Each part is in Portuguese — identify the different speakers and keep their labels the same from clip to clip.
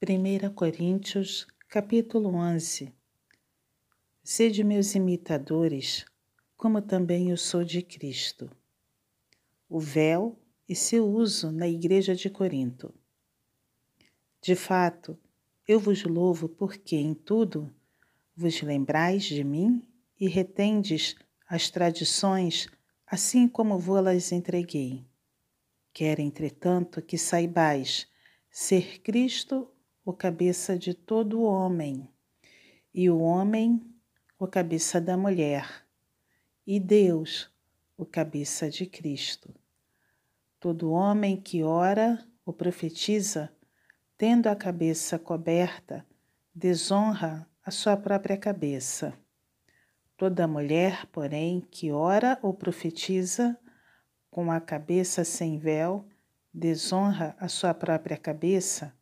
Speaker 1: 1 Coríntios, capítulo 11 Sede meus imitadores, como também eu sou de Cristo. O véu e seu uso na igreja de Corinto. De fato, eu vos louvo porque em tudo vos lembrais de mim e retendes as tradições assim como vou-las entreguei. Quero, entretanto, que saibais ser Cristo o cabeça de todo homem, e o homem o cabeça da mulher, e Deus o cabeça de Cristo. Todo homem que ora ou profetiza, tendo a cabeça coberta, desonra a sua própria cabeça. Toda mulher, porém, que ora ou profetiza com a cabeça sem véu, desonra a sua própria cabeça,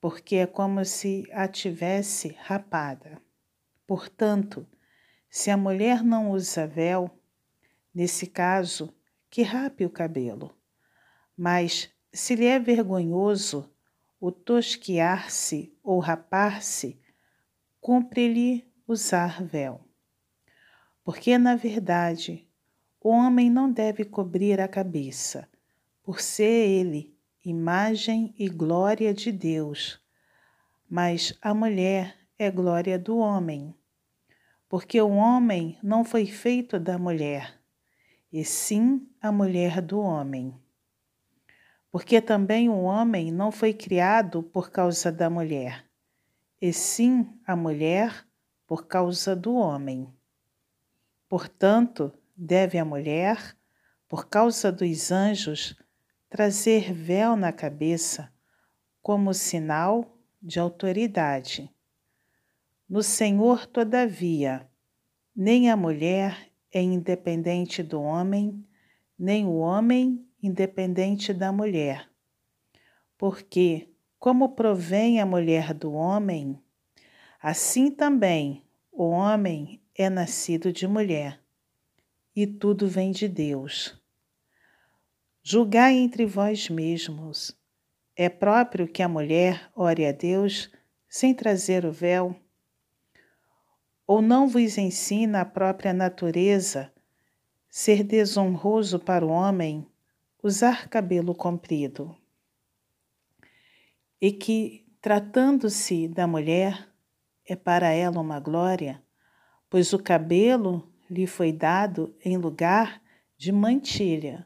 Speaker 1: porque é como se a tivesse rapada. Portanto, se a mulher não usa véu, nesse caso, que rape o cabelo. Mas se lhe é vergonhoso o tosquiar-se ou rapar-se, cumpre-lhe usar véu. Porque, na verdade, o homem não deve cobrir a cabeça, por ser ele imagem e glória de Deus, mas a mulher é glória do homem, porque o homem não foi feito da mulher, e sim a mulher do homem. Porque também o homem não foi criado por causa da mulher, e sim a mulher por causa do homem. Portanto, deve a mulher, por causa dos anjos, trazer véu na cabeça como sinal de autoridade. No Senhor, todavia, nem a mulher é independente do homem, nem o homem independente da mulher. Porque, como provém a mulher do homem, assim também o homem é nascido de mulher, e tudo vem de Deus. Julgai entre vós mesmos. É próprio que a mulher ore a Deus sem trazer o véu? Ou não vos ensina a própria natureza ser desonroso para o homem usar cabelo comprido? E que, tratando-se da mulher, é para ela uma glória, pois o cabelo lhe foi dado em lugar de mantilha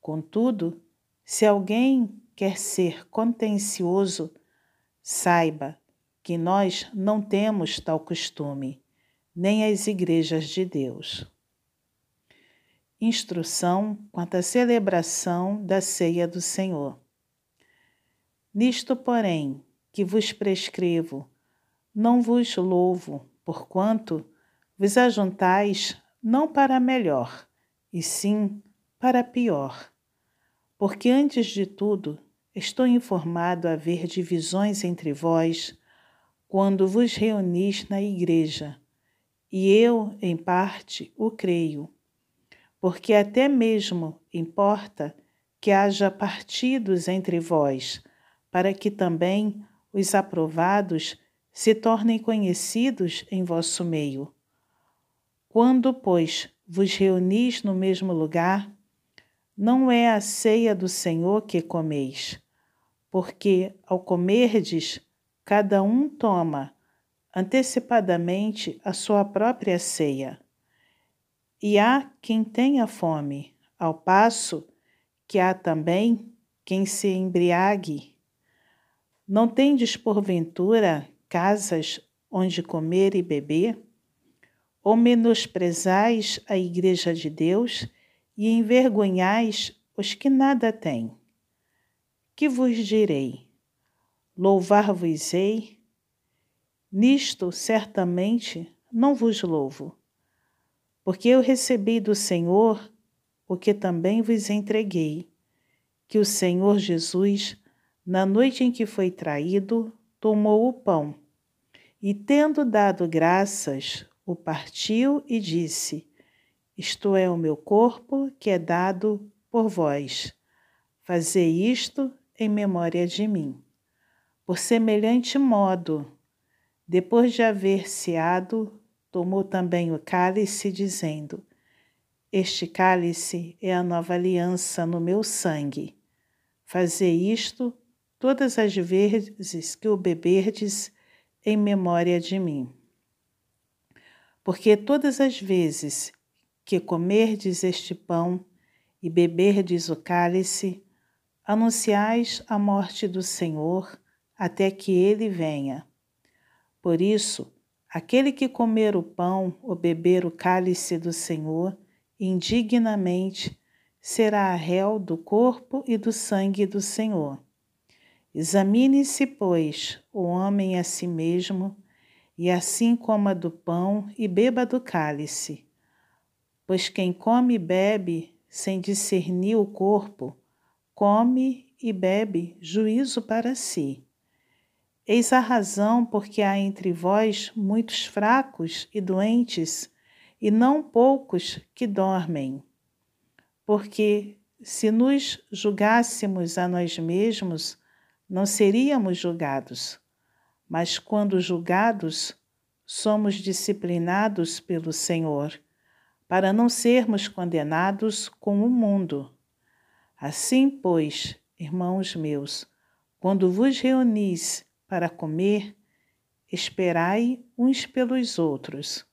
Speaker 1: Contudo, se alguém quer ser contencioso, saiba que nós não temos tal costume, nem as igrejas de Deus. Instrução quanto à celebração da ceia do Senhor. Nisto, porém, que vos prescrevo, não vos louvo, porquanto vos ajuntais não para melhor, e sim para pior porque antes de tudo estou informado a haver divisões entre vós quando vos reunis na igreja, e eu, em parte, o creio, porque até mesmo importa que haja partidos entre vós, para que também os aprovados se tornem conhecidos em vosso meio. Quando, pois, vos reunis no mesmo lugar, não é a ceia do Senhor que comeis, porque ao comerdes, cada um toma antecipadamente a sua própria ceia. E há quem tenha fome, ao passo que há também quem se embriague. Não tendes porventura casas onde comer e beber? Ou menosprezais a igreja de Deus? E envergonhais os que nada têm. Que vos direi? Louvar-vos-ei? Nisto certamente não vos louvo, porque eu recebi do Senhor o que também vos entreguei, que o Senhor Jesus, na noite em que foi traído, tomou o pão e, tendo dado graças, o partiu e disse: isto é o meu corpo que é dado por vós. Fazei isto em memória de mim. Por semelhante modo, depois de haver ceado, tomou também o cálice, dizendo: Este cálice é a nova aliança no meu sangue. Fazei isto todas as vezes que o beberdes em memória de mim. Porque todas as vezes que comerdes este pão e beberdes o cálice, anunciais a morte do Senhor até que ele venha. Por isso, aquele que comer o pão ou beber o cálice do Senhor indignamente será réu do corpo e do sangue do Senhor. Examine-se, pois, o homem a si mesmo, e assim coma do pão e beba do cálice. Pois quem come e bebe sem discernir o corpo, come e bebe juízo para si. Eis a razão porque há entre vós muitos fracos e doentes, e não poucos que dormem. Porque se nos julgássemos a nós mesmos, não seríamos julgados, mas quando julgados, somos disciplinados pelo Senhor, para não sermos condenados com o mundo. Assim, pois, irmãos meus, quando vos reunis para comer, esperai uns pelos outros.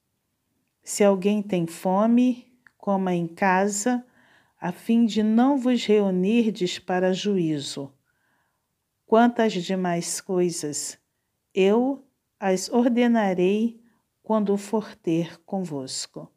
Speaker 1: Se alguém tem fome, coma em casa, a fim de não vos reunirdes para juízo. Quantas demais coisas, eu as ordenarei quando for ter convosco.